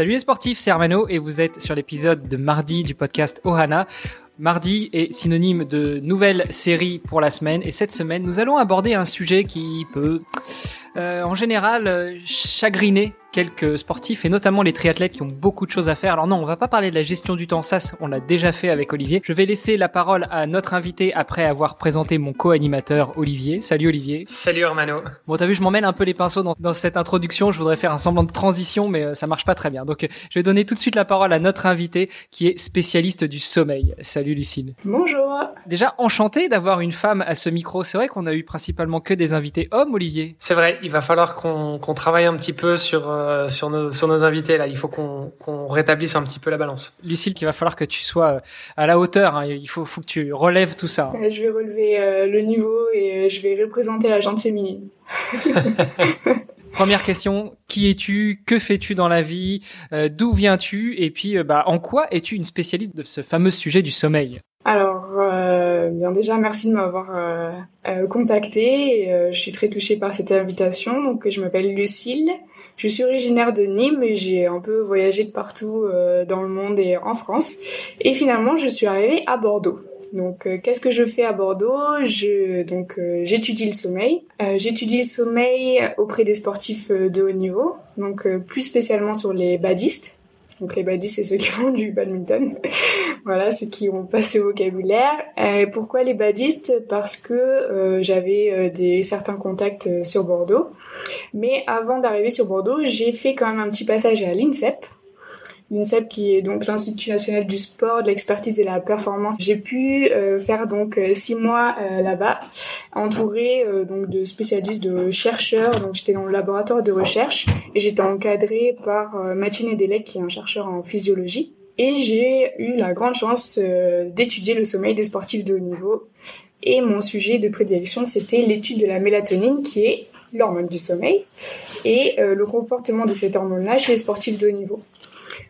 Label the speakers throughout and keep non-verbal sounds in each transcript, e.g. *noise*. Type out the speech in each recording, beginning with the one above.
Speaker 1: Salut les sportifs, c'est Armano et vous êtes sur l'épisode de mardi du podcast Ohana. Mardi est synonyme de nouvelle série pour la semaine et cette semaine nous allons aborder un sujet qui peut euh, en général euh, chagriner quelques sportifs et notamment les triathlètes qui ont beaucoup de choses à faire. Alors non, on va pas parler de la gestion du temps, ça on l'a déjà fait avec Olivier. Je vais laisser la parole à notre invité après avoir présenté mon co-animateur Olivier. Salut Olivier.
Speaker 2: Salut Hermano.
Speaker 1: Bon, t'as vu, je m'emmène un peu les pinceaux dans, dans, cette introduction. Je voudrais faire un semblant de transition, mais euh, ça marche pas très bien. Donc, je vais donner tout de suite la parole à notre invité qui est spécialiste du sommeil. Salut Lucille.
Speaker 3: Bonjour.
Speaker 1: Déjà enchanté d'avoir une femme à ce micro. C'est vrai qu'on a eu principalement que des invités hommes, Olivier.
Speaker 2: C'est vrai. Il va falloir qu'on qu'on travaille un petit peu sur euh, sur nos sur nos invités là. Il faut qu'on qu'on rétablisse un petit peu la balance.
Speaker 1: Lucille, qu'il va falloir que tu sois euh, à la hauteur. Hein. Il faut faut que tu relèves tout ça.
Speaker 3: Je vais relever euh, le niveau et je vais représenter la gente féminine. *laughs*
Speaker 1: Première question, qui es-tu? Que fais-tu dans la vie? D'où viens-tu? Et puis, bah, en quoi es-tu une spécialiste de ce fameux sujet du sommeil?
Speaker 3: Alors, euh, bien déjà, merci de m'avoir euh, euh, contacté. je suis très touchée par cette invitation. Donc, je m'appelle Lucille. Je suis originaire de Nîmes et j'ai un peu voyagé de partout dans le monde et en France. Et finalement, je suis arrivée à Bordeaux. Donc, qu'est-ce que je fais à Bordeaux? Je donc j'étudie le sommeil. j'étudie le sommeil auprès des sportifs de haut niveau. Donc, plus spécialement sur les badistes donc les badis, c'est ceux qui *laughs* font du badminton. voilà, ceux qui ont passé au vocabulaire. Et pourquoi les badistes? Parce que euh, j'avais euh, des certains contacts euh, sur Bordeaux. Mais avant d'arriver sur Bordeaux, j'ai fait quand même un petit passage à l'INSEP, l'INSEP qui est donc l'Institut national du sport, de l'expertise et de la performance. J'ai pu euh, faire donc euh, six mois euh, là-bas, entouré donc de spécialistes, de chercheurs. Donc j'étais dans le laboratoire de recherche et j'étais encadrée par Mathieu Nedelec qui est un chercheur en physiologie. Et j'ai eu la grande chance d'étudier le sommeil des sportifs de haut niveau. Et mon sujet de prédilection, c'était l'étude de la mélatonine, qui est l'hormone du sommeil, et le comportement de cette hormone-là chez les sportifs de haut niveau.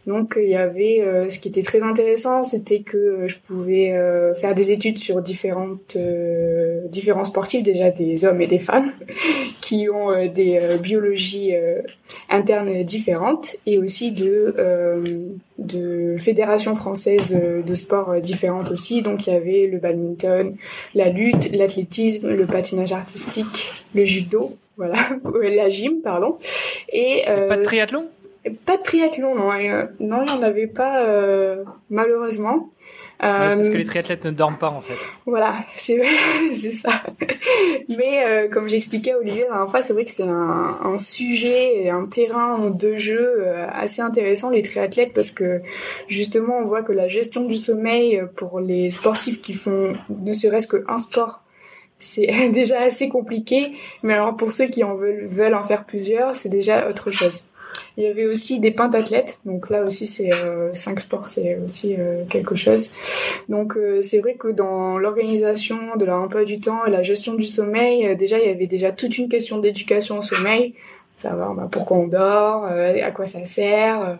Speaker 3: Donc il y avait euh, ce qui était très intéressant, c'était que euh, je pouvais euh, faire des études sur différentes différents sportifs déjà des hommes et des femmes *laughs* qui ont des biologies internes différentes et aussi de de fédérations françaises de sport différentes aussi. Donc il y avait le badminton, la lutte, l'athlétisme, le patinage artistique, le judo, voilà, *laughs* la gym pardon.
Speaker 1: Et pas de triathlon?
Speaker 3: Pas de triathlon, non. Euh, non, il n'y en avait pas, euh, malheureusement.
Speaker 1: Euh, parce que les triathlètes ne dorment pas, en fait.
Speaker 3: Voilà, *laughs* c'est *laughs* c'est ça. Mais euh, comme j'expliquais à Olivier la dernière fois, c'est vrai que c'est un, un sujet et un terrain de jeu euh, assez intéressant, les triathlètes, parce que justement, on voit que la gestion du sommeil pour les sportifs qui font ne serait-ce qu'un sport, c'est *laughs* déjà assez compliqué. Mais alors pour ceux qui en veulent, veulent en faire plusieurs, c'est déjà autre chose. Il y avait aussi des pentathlètes, donc là aussi c'est euh, cinq sports, c'est aussi euh, quelque chose. Donc euh, c'est vrai que dans l'organisation de l'emploi du temps et la gestion du sommeil, déjà il y avait déjà toute une question d'éducation au sommeil, savoir bah, pourquoi on dort, à quoi ça sert,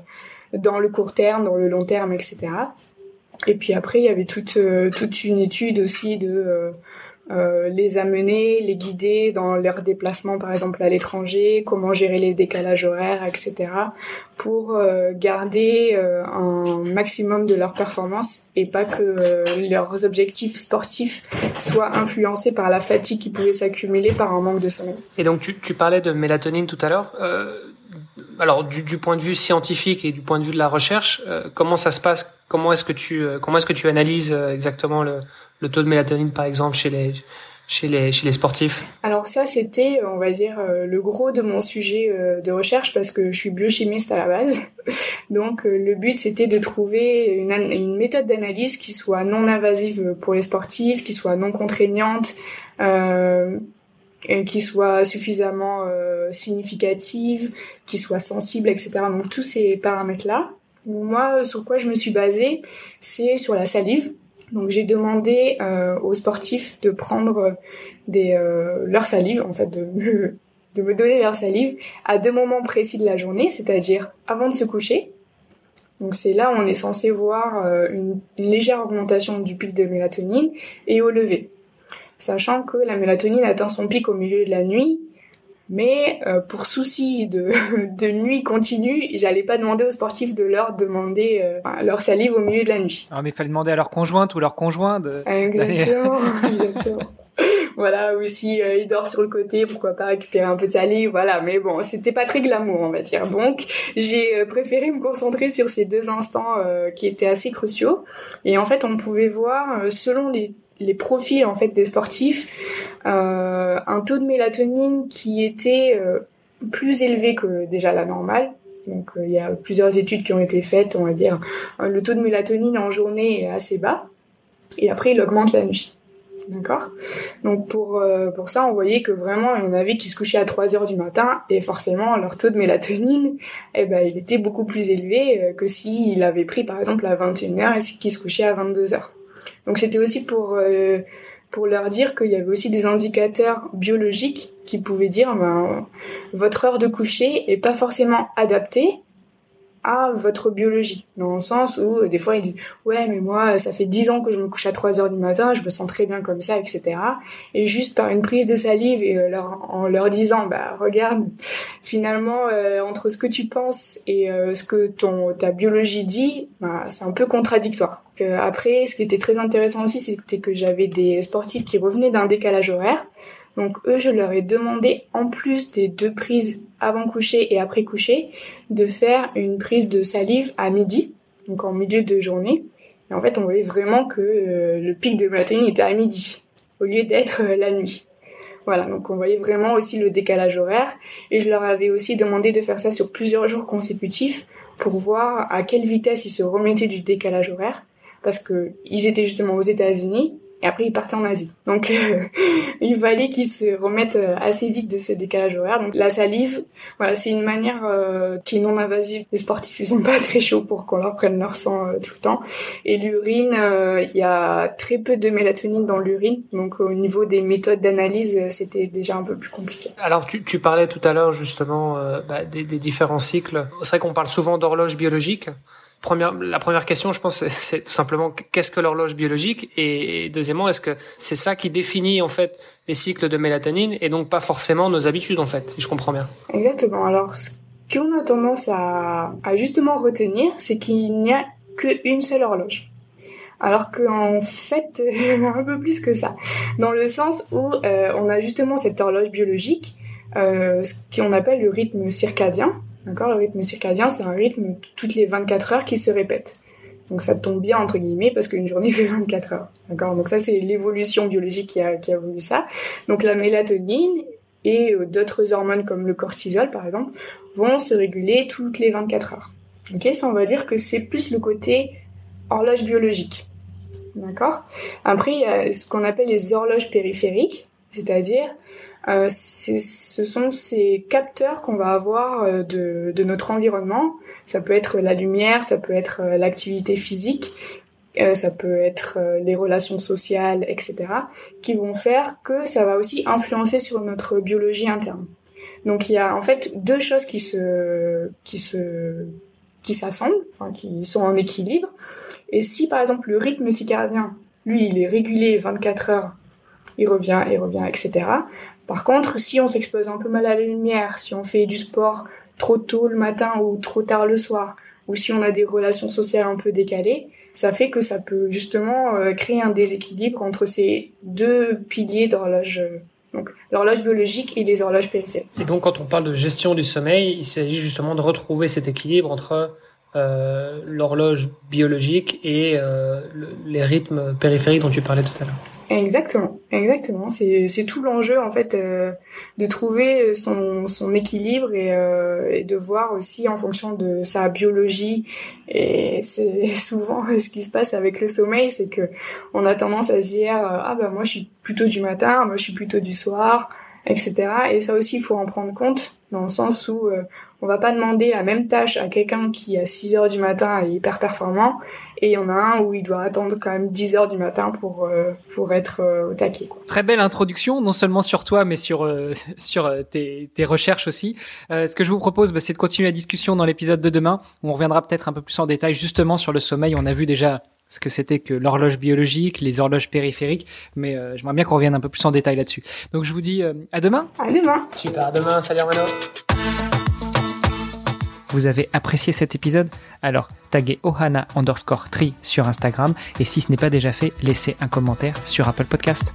Speaker 3: dans le court terme, dans le long terme, etc. Et puis après il y avait toute toute une étude aussi de euh, les amener, les guider dans leurs déplacements, par exemple à l'étranger, comment gérer les décalages horaires, etc., pour euh, garder euh, un maximum de leur performance et pas que leurs objectifs sportifs soient influencés par la fatigue qui pouvait s'accumuler par un manque de sommeil.
Speaker 2: Et donc tu, tu parlais de mélatonine tout à l'heure. Alors du, du, point de vue scientifique et du point de vue de la recherche, comment ça se passe? Comment est-ce que tu comment est-ce que tu analyses exactement le, le taux de mélatonine, par exemple, chez les, chez les, chez les sportifs?
Speaker 3: Alors ça, c'était, on va dire, euh, le gros de mon sujet euh, de recherche parce que je suis biochimiste à la base. *laughs* Donc euh, le but, c'était de trouver une, une méthode d'analyse qui soit non invasive pour les sportifs, qui soit non contraignante, euh, qui soit suffisamment significative, qui soit sensible, etc. Donc tous ces paramètres-là. Moi, sur quoi je me suis basée, c'est sur la salive. Donc j'ai demandé euh, aux sportifs de prendre des euh, leur salive, en fait, de me, *laughs* de me donner leur salive à deux moments précis de la journée, c'est-à-dire avant de se coucher. Donc c'est là où on est censé voir euh, une, une légère augmentation du pic de mélatonine et au lever. Sachant que la mélatonine atteint son pic au milieu de la nuit mais euh, pour souci de, *laughs* de nuit continue, j'allais pas demander aux sportifs de leur demander euh, leur salive au milieu de la nuit.
Speaker 1: Ah, mais il fallait demander à leur conjointe ou leur conjoint de.
Speaker 3: Exactement, *laughs* exactement. voilà, ou si euh, il dort sur le côté, pourquoi pas récupérer un peu de salive, voilà. Mais bon, c'était pas très glamour, on va dire. Donc, j'ai préféré me concentrer sur ces deux instants qui étaient assez cruciaux. Et en fait, on pouvait voir selon les les profils en fait des sportifs euh, un taux de mélatonine qui était euh, plus élevé que déjà la normale. Donc euh, il y a plusieurs études qui ont été faites, on va dire le taux de mélatonine en journée est assez bas et après il augmente la nuit. D'accord? Donc pour pour ça, on voyait que vraiment il y en avait qui se couchaient à 3 heures du matin et forcément leur taux de mélatonine *laughs* eh ben il était beaucoup plus élevé que s'il avait pris par exemple à 21 heures et qu'il se couchait à 22 heures. Donc c'était aussi pour euh, pour leur dire qu'il y avait aussi des indicateurs biologiques qui pouvaient dire ben, votre heure de coucher est pas forcément adaptée à votre biologie. Dans le sens où euh, des fois ils disent ouais mais moi ça fait dix ans que je me couche à 3 heures du matin je me sens très bien comme ça etc et juste par une prise de salive et euh, en leur disant bah regarde finalement entre ce que tu penses et ce que ton ta biologie dit bah, c'est un peu contradictoire. Après, ce qui était très intéressant aussi, c'était que j'avais des sportifs qui revenaient d'un décalage horaire. Donc eux, je leur ai demandé, en plus des deux prises avant coucher et après coucher, de faire une prise de salive à midi, donc en milieu de journée. Et en fait, on voyait vraiment que euh, le pic de mélatonine était à midi, au lieu d'être euh, la nuit. Voilà, donc on voyait vraiment aussi le décalage horaire. Et je leur avais aussi demandé de faire ça sur plusieurs jours consécutifs pour voir à quelle vitesse ils se remettaient du décalage horaire parce que ils étaient justement aux États-Unis et après ils partaient en Asie. Donc euh, *laughs* il fallait qu'ils se remettent euh, assez vite de ce décalage horaire. Donc la salive, voilà, c'est une manière euh, qui est non invasive. Les sportifs ils sont *laughs* pas très chauds pour qu'on leur prenne leur sang tout le temps. Et l'urine, il y a très peu de mélatonine dans l'urine. Donc au niveau des méthodes d'analyse, c'était déjà un peu plus compliqué.
Speaker 2: Alors tu, tu parlais tout à l'heure justement bah, des, des différents cycles. C'est vrai qu'on parle souvent d'horloge biologique première, la première question, je pense, c'est tout simplement qu'est-ce que l'horloge biologique? Et deuxièmement, est-ce que c'est ça qui définit en fait les cycles de mélatonine et donc pas forcément nos habitudes en fait, si je comprends bien?
Speaker 3: Exactement. Alors, ce qu'on a tendance à, à justement retenir, c'est qu'il n'y a qu'une seule horloge. Alors qu'en fait, *laughs* un peu plus que ça. Dans le sens où euh, on a justement cette horloge biologique, euh, ce qu'on appelle le rythme circadien, D'accord Le rythme circadien, c'est un rythme toutes les 24 heures qui se répète. Donc ça tombe bien entre guillemets parce qu'une journée *laughs* fait 24 heures. D'accord Donc ça c'est l'évolution biologique qui a, qui a voulu ça. Donc la mélatonine et euh, d'autres hormones comme le cortisol par exemple vont se réguler toutes les 24 heures. Ok Ça on va dire que c'est plus le côté horloge biologique. D'accord? Après il y a ce qu'on appelle les horloges périphériques, c'est-à-dire euh, ce sont ces capteurs qu'on va avoir euh, de, de, notre environnement. Ça peut être la lumière, ça peut être euh, l'activité physique, euh, ça peut être les relations sociales, etc., qui vont faire que ça va aussi influencer sur notre biologie interne. Donc il y a en fait deux choses qui se qui se qui s'assemblent, enfin qui sont en équilibre. Et si par exemple le rythme circadien, lui, il est régulé 24 heures, il revient, il revient, etc. Par contre, si on s'expose un peu mal à la lumière, si on fait du sport trop tôt le matin ou trop tard le soir, ou si on a des relations sociales un peu décalées, ça fait que ça peut justement euh, créer un déséquilibre entre ces deux piliers d'horloge donc l'horloge biologique et les horloges périphériques.
Speaker 2: Et donc quand on parle de gestion du sommeil, il s'agit justement de retrouver cet équilibre entre euh, l'horloge biologique et euh, les rythmes périphériques dont tu parlais tout à l'heure.
Speaker 3: Exactement, exactement. C'est c'est tout l'enjeu en fait euh, de trouver son son équilibre et, euh, et de voir aussi en fonction de sa biologie. Et c'est *laughs* souvent ce qui se passe avec le sommeil, c'est que on a tendance à se dire ah bah moi je suis plutôt du matin, moi je suis plutôt du soir. Etc. Et ça aussi, il faut en prendre compte dans le sens où euh, on va pas demander la même tâche à quelqu'un qui à 6 heures du matin est hyper performant et il y en a un où il doit attendre quand même 10 heures du matin pour euh, pour être euh, au taquet. Quoi.
Speaker 1: Très belle introduction, non seulement sur toi mais sur *laughs* sur tes, tes recherches aussi. ce que je vous propose, bah, c'est de continuer la discussion dans l'épisode de demain où on reviendra peut-être un peu plus en détail justement sur le sommeil. On a vu déjà ce que c'était que l'horloge biologique, les horloges périphériques, mais euh, j'aimerais bien qu'on revienne un peu plus en détail là-dessus. Donc je vous dis euh, à demain.
Speaker 3: À demain.
Speaker 2: Super, à demain. Salut Armano.
Speaker 1: Vous avez apprécié cet épisode? Alors taguez ohana underscore tree sur Instagram et si ce n'est pas déjà fait, laissez un commentaire sur Apple Podcast.